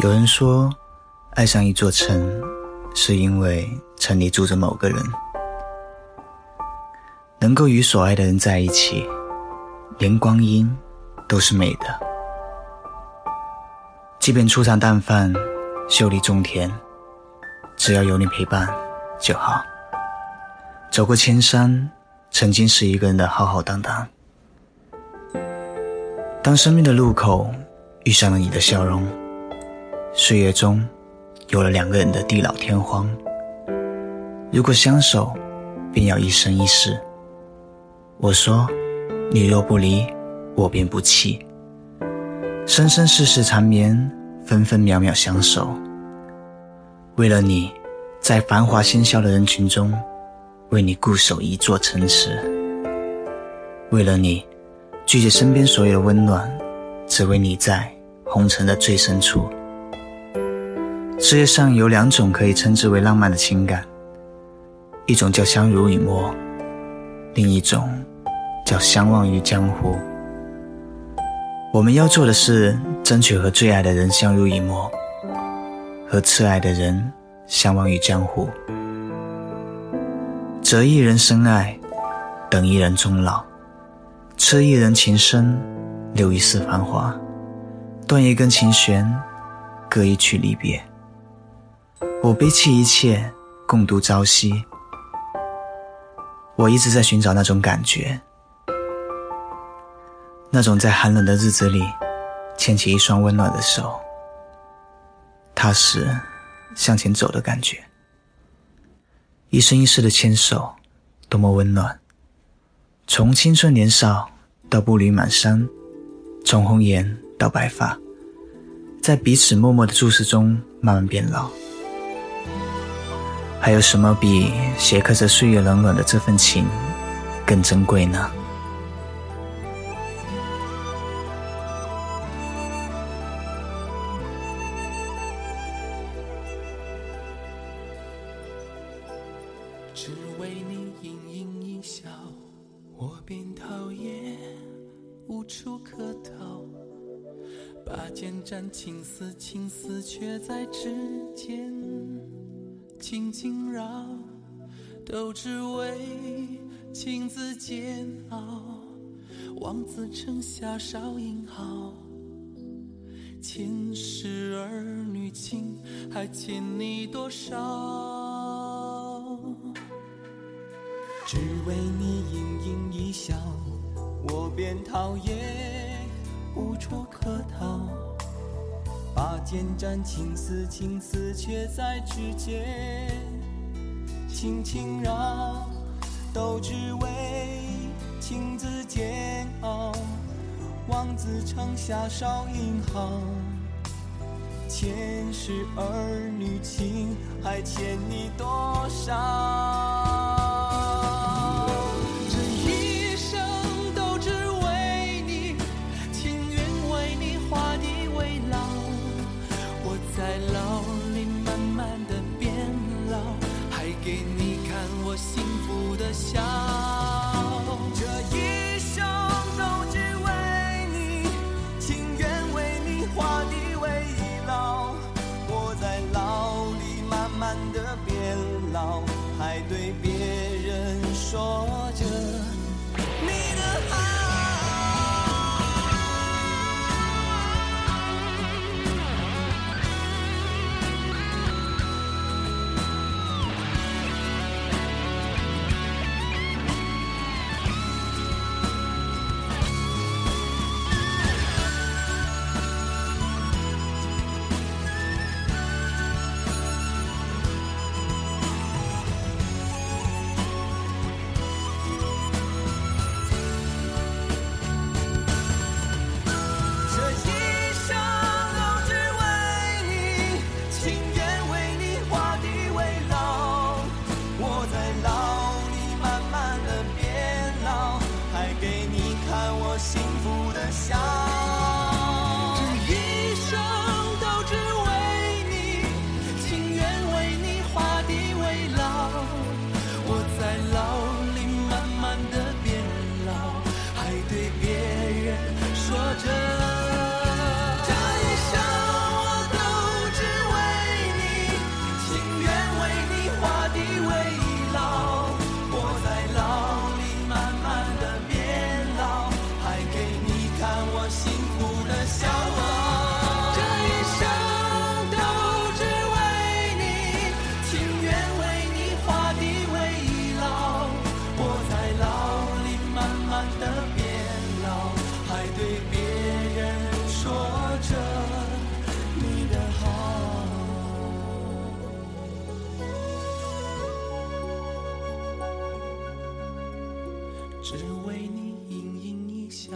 有人说，爱上一座城，是因为城里住着某个人。能够与所爱的人在一起，连光阴都是美的。即便粗茶淡饭、秀丽种田，只要有你陪伴就好。走过千山，曾经是一个人的浩浩荡荡。当生命的路口遇上了你的笑容。岁月中，有了两个人的地老天荒。如果相守，便要一生一世。我说，你若不离，我便不弃。生生世世缠绵，分分秒秒相守。为了你，在繁华喧嚣的人群中，为你固守一座城池。为了你，拒绝身边所有的温暖，只为你在红尘的最深处。世界上有两种可以称之为浪漫的情感，一种叫相濡以沫，另一种叫相忘于江湖。我们要做的是，争取和最爱的人相濡以沫，和挚爱的人相忘于江湖。择一人深爱，等一人终老，痴一人情深，留一世繁华，断一根琴弦，割一曲离别。我背弃一切，共度朝夕。我一直在寻找那种感觉，那种在寒冷的日子里牵起一双温暖的手，踏实向前走的感觉。一生一世的牵手，多么温暖！从青春年少到步履蹒跚，从红颜到白发，在彼此默默的注视中慢慢变老。还有什么比斜刻着岁月冷暖的这份情更珍贵呢？只为你盈盈一笑，我便讨厌，无处可逃。拔剑斩情丝，情丝却在指尖。轻轻绕，都只为情字煎熬。望子成霞少英豪，前世儿女情还欠你多少？只为你盈盈一笑，我便讨厌，无处可逃。拔剑斩情丝，情丝却在指尖，轻轻绕，都只为情字煎熬。望子成霞少英豪，前世儿女情还欠你多少？笑这一生都只为你情愿为你画地为牢我在牢里慢慢的变老还对别人说。给你看我幸福的笑。只为你盈盈一笑，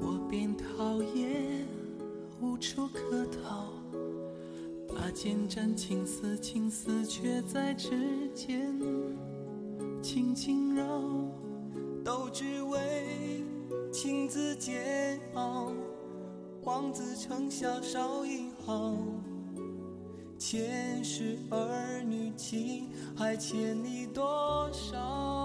我便讨厌，无处可逃。把剑斩情丝，情丝却在指尖轻轻绕，都只为情字煎熬。望子成小少一好，前世儿女情，还欠你多少？